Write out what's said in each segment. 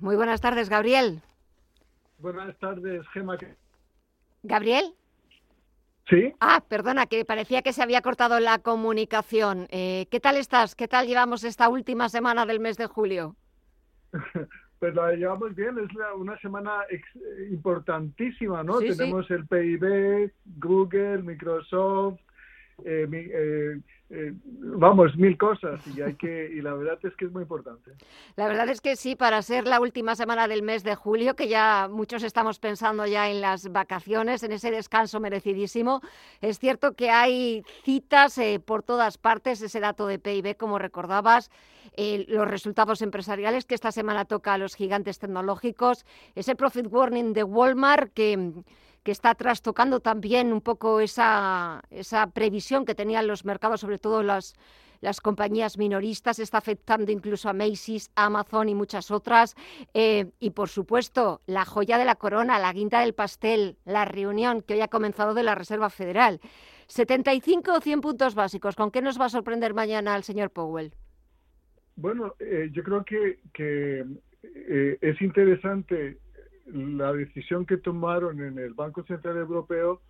muy buenas tardes, Gabriel. Buenas tardes, Gemma. ¿Gabriel? Sí. Ah, perdona, que parecía que se había cortado la comunicación. Eh, ¿Qué tal estás? ¿Qué tal llevamos esta última semana del mes de julio? pues la llevamos bien, es una semana importantísima, ¿no? Tenemos el PIB, Google, Microsoft, eh, eh, eh, vamos, mil cosas y la verdad es que es muy importante. La verdad es que sí, para ser la última semana del mes de julio, que ya muchos estamos pensando ya en las vacaciones, en ese descanso merecidísimo, es cierto que hay citas eh, por todas partes, ese dato de PIB, como recordabas, eh, los resultados empresariales que esta semana toca a los gigantes tecnológicos, ese profit warning de Walmart que que está trastocando también un poco esa, esa previsión que tenían los mercados, sobre todo las, las compañías minoristas, está afectando incluso a Macy's, Amazon y muchas otras. Eh, y por supuesto, la joya de la corona, la guinda del pastel, la reunión que hoy ha comenzado de la Reserva Federal. 75 o 100 puntos básicos. ¿Con qué nos va a sorprender mañana el señor Powell? Bueno, eh, yo creo que, eh, es interesante la decisión que tomaron en el Banco Central Europeo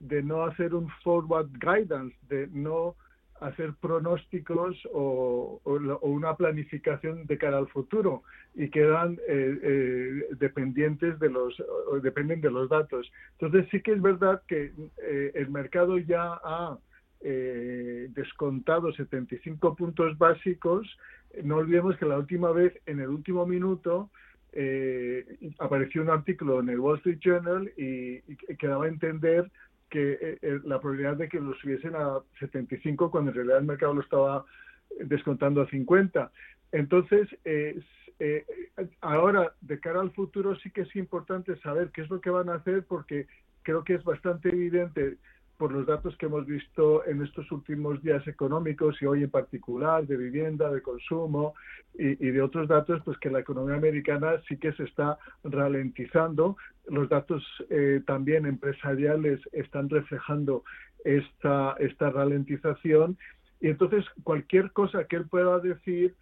de no hacer un forward guidance, de no hacer pronósticos o, una planificación de cara al futuro y quedan eh, eh, dependientes de los dependen de los datos. Entonces sí que es verdad que eh, el mercado ya ha descontado 75 puntos básicos. No olvidemos que la última vez, en el último minuto, eh, apareció un artículo en el Wall Street Journal y, que daba a entender que eh, eh, la probabilidad de que lo subiesen a 75 cuando en realidad el mercado lo estaba descontando a 50. Entonces, ahora, de cara al futuro, sí que es importante saber qué es lo que van a hacer porque creo que es bastante evidente por los datos que hemos visto en estos últimos días económicos y hoy en particular de vivienda, de consumo y, de otros datos, pues que la economía americana sí que se está ralentizando. Los datos eh, también empresariales están reflejando esta, esta ralentización y entonces cualquier cosa que él pueda decir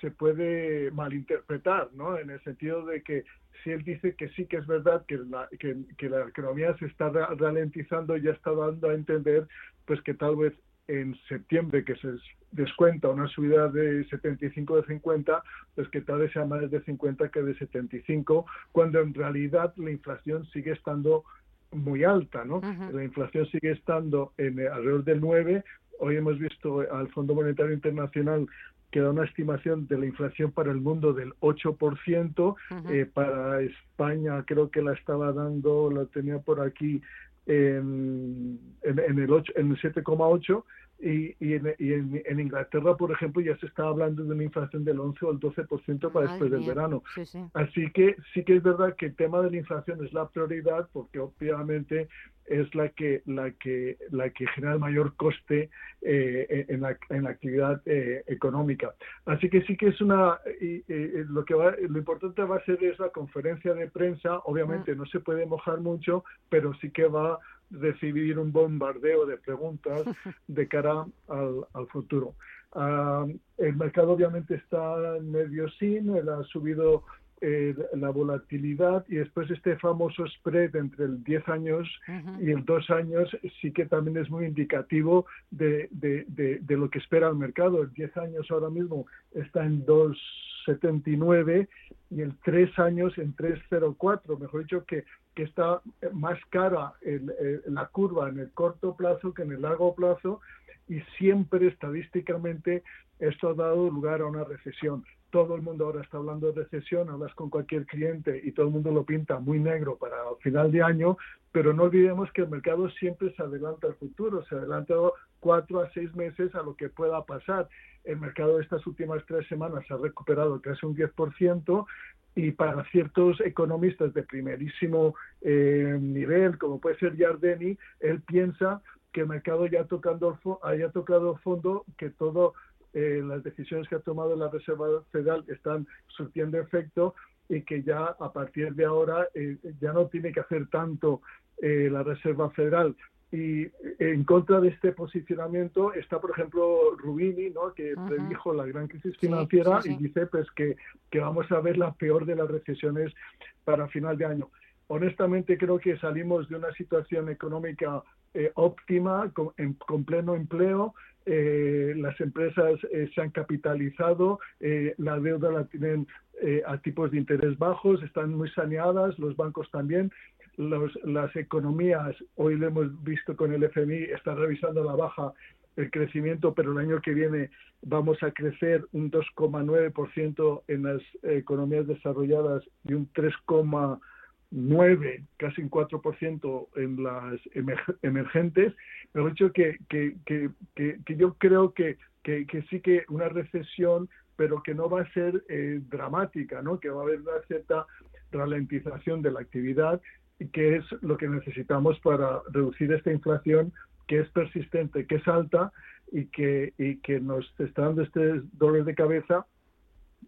se puede malinterpretar, ¿no? En el sentido de que si él dice que sí que es verdad que la, que, la economía se está ralentizando, ya está dando a entender pues que tal vez en septiembre que se descuenta una subida de 75 de 50, pues que tal vez sea más de 50 que de 75, cuando en realidad la inflación sigue estando muy alta, ¿no? La inflación sigue estando en alrededor del 9, Hoy hemos visto al Fondo Monetario Internacional que da una estimación de la inflación para el mundo del 8%, eh, para España creo que la estaba dando, la tenía por aquí en, en, en el, 8, en el 7,8%, y, y, en, y en, Inglaterra, por ejemplo, ya se está hablando de una inflación del 11 o el 12% para después del verano. Así que sí que es verdad que el tema de la inflación es la prioridad porque obviamente es la que la que la que genera el mayor coste eh, en, la, en la actividad eh, económica así que sí que es una y, lo que va, lo importante va a ser es la conferencia de prensa obviamente mm. no se puede mojar mucho pero sí que va recibir un bombardeo de preguntas de cara al, al futuro. Ah, el mercado obviamente está medio sin, él ha subido eh, la volatilidad y después este famoso spread entre el 10 años y el 2 años sí que también es muy indicativo de, de, de, lo que espera el mercado. El 10 años ahora mismo está en 2,79 y el 3 años en 3,04. Mejor dicho, que, que está más cara el, la curva en el corto plazo que en el largo plazo y siempre estadísticamente esto ha dado lugar a una recesión todo el mundo ahora está hablando de recesión, hablas con cualquier cliente y todo el mundo lo pinta muy negro para final de año, pero no olvidemos que el mercado siempre se adelanta al futuro, se adelanta cuatro a seis meses a lo que pueda pasar. El mercado de estas últimas tres semanas ha recuperado casi un 10%, y para ciertos economistas de primerísimo eh, nivel, como puede ser Yardeni, él piensa que el mercado ya tocando, haya tocado fondo, que todo eh, las decisiones que ha tomado la Reserva Federal están surtiendo efecto y que ya a partir de ahora eh, ya no tiene que hacer tanto la Reserva Federal y en contra de este posicionamiento está, por ejemplo, Rubini, ¿no? que predijo la gran crisis financiera y dice pues que, que vamos a ver la peor de las recesiones para final de año. Honestamente creo que salimos de una situación económica eh, óptima, con, con, pleno empleo, eh, las empresas eh, se han capitalizado, la deuda la tienen a tipos de interés bajos, están muy saneadas, los bancos también. Las economías, hoy lo hemos visto con el FMI, está revisando la baja el crecimiento, pero el año que viene vamos a crecer un 2,9% en las economías desarrolladas y un 3,9%, casi un 4% en las emergentes. Pero hecho que, que, que, que, yo creo que, que, sí que una recesión, pero que no va a ser eh, dramática, ¿no? que va a haber una cierta ralentización de la actividad que es lo que necesitamos para reducir esta inflación que es persistente, que es alta y que, y que nos está dando este dolor de cabeza,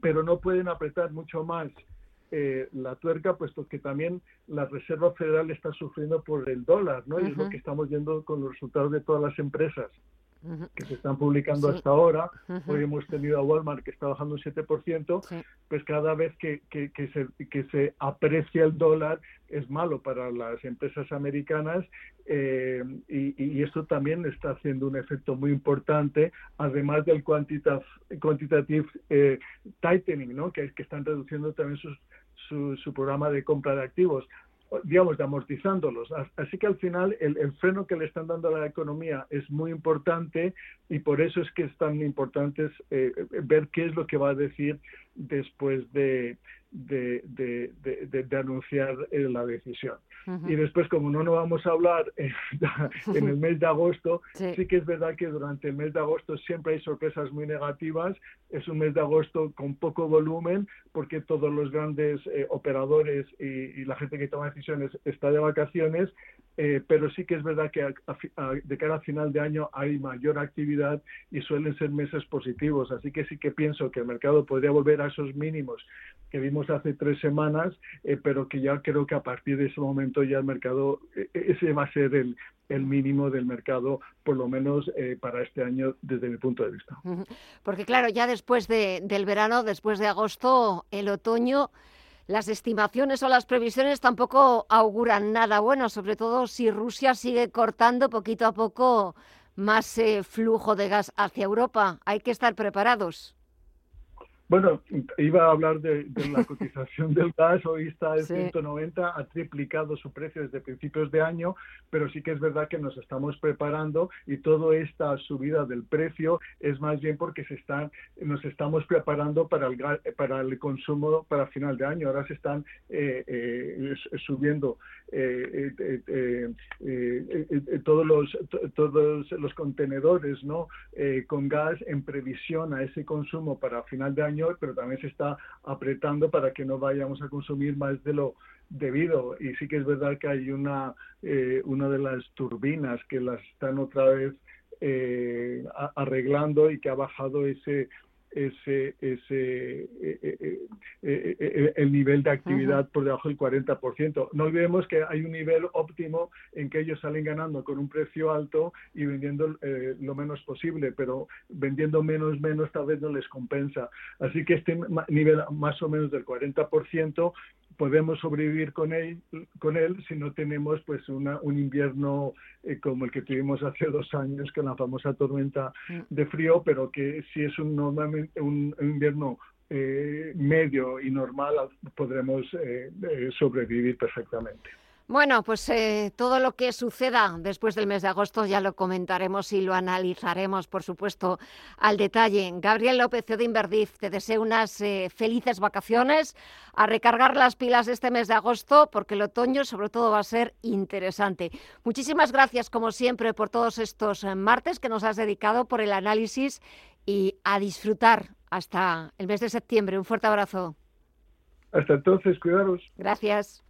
pero no pueden apretar mucho más eh, la tuerca, puesto que también la Reserva Federal está sufriendo por el dólar, ¿no? Y es lo que estamos viendo con los resultados de todas las empresas que se están publicando hasta ahora. Hoy hemos tenido a Walmart que está bajando un 7%, pues cada vez que, que, se, que se aprecia el dólar es malo para las empresas americanas eh, y, y, esto también está haciendo un efecto muy importante, además del quantitative, quantitative eh, tightening, ¿no? que, que están reduciendo también sus, su, su programa de compra de activos digamos, de amortizándolos. Así que al final el, freno que le están dando a la economía es muy importante y por eso es que es tan importante eh, ver qué es lo que va a decir después de, de, de, de, anunciar eh, la decisión. Y después, como no nos vamos a hablar en, el mes de agosto, sí. que es verdad que durante el mes de agosto siempre hay sorpresas muy negativas. Es un mes de agosto con poco volumen porque todos los grandes eh, operadores y, la gente que toma decisiones está de vacaciones, eh, pero sí que es verdad que de cara a final de año hay mayor actividad y suelen ser meses positivos. Así que sí que pienso que el mercado podría volver a esos mínimos que vimos hace tres semanas, eh, pero que ya creo que a partir de ese momento ya el mercado, e, e, ese va a ser el, el mínimo del mercado, por lo menos eh, para este año, desde mi punto de vista. Porque claro, ya después de, del verano, después de agosto, el otoño, las estimaciones o las previsiones tampoco auguran nada bueno, sobre todo si Rusia sigue cortando poquito a poco más eh, flujo de gas hacia Europa. Hay que estar preparados. Bueno, iba a hablar de, la cotización del gas, hoy está en 190, ha triplicado su precio desde principios de año, pero sí que es verdad que nos estamos preparando y toda esta subida del precio es más bien porque se están, nos estamos preparando para el, para el consumo para final de año. Ahora se están eh, eh, subiendo eh, todos, los, todos los contenedores ¿no? con gas en previsión a ese consumo para final de año pero también se está apretando para que no vayamos a consumir más de lo debido. Y sí que es verdad que hay una, eh, una de las turbinas que las están otra vez eh, arreglando y que ha bajado ese ese, ese eh, eh, eh, el nivel de actividad por debajo del 40%. No olvidemos que hay un nivel óptimo en que ellos salen ganando con un precio alto y vendiendo lo menos posible, pero vendiendo menos, menos tal vez no les compensa. Así que este nivel más o menos del 40% podemos sobrevivir con él, con él si no tenemos pues una, un invierno eh, como el que tuvimos hace dos años con la famosa tormenta mm. de frío, pero que si es un, normalmente un, invierno eh, medio y normal podremos eh, sobrevivir perfectamente. Bueno, pues eh, todo lo que suceda después del mes de agosto ya lo comentaremos y lo analizaremos, por supuesto, al detalle. Gabriel López de Inverdif, te deseo unas eh, felices vacaciones, a recargar las pilas este mes de agosto, porque el otoño sobre todo va a ser interesante. Muchísimas gracias, como siempre, por todos estos eh, martes que nos has dedicado, por el análisis y a disfrutar hasta el mes de septiembre. Un fuerte abrazo. Hasta entonces, cuidaros. Gracias.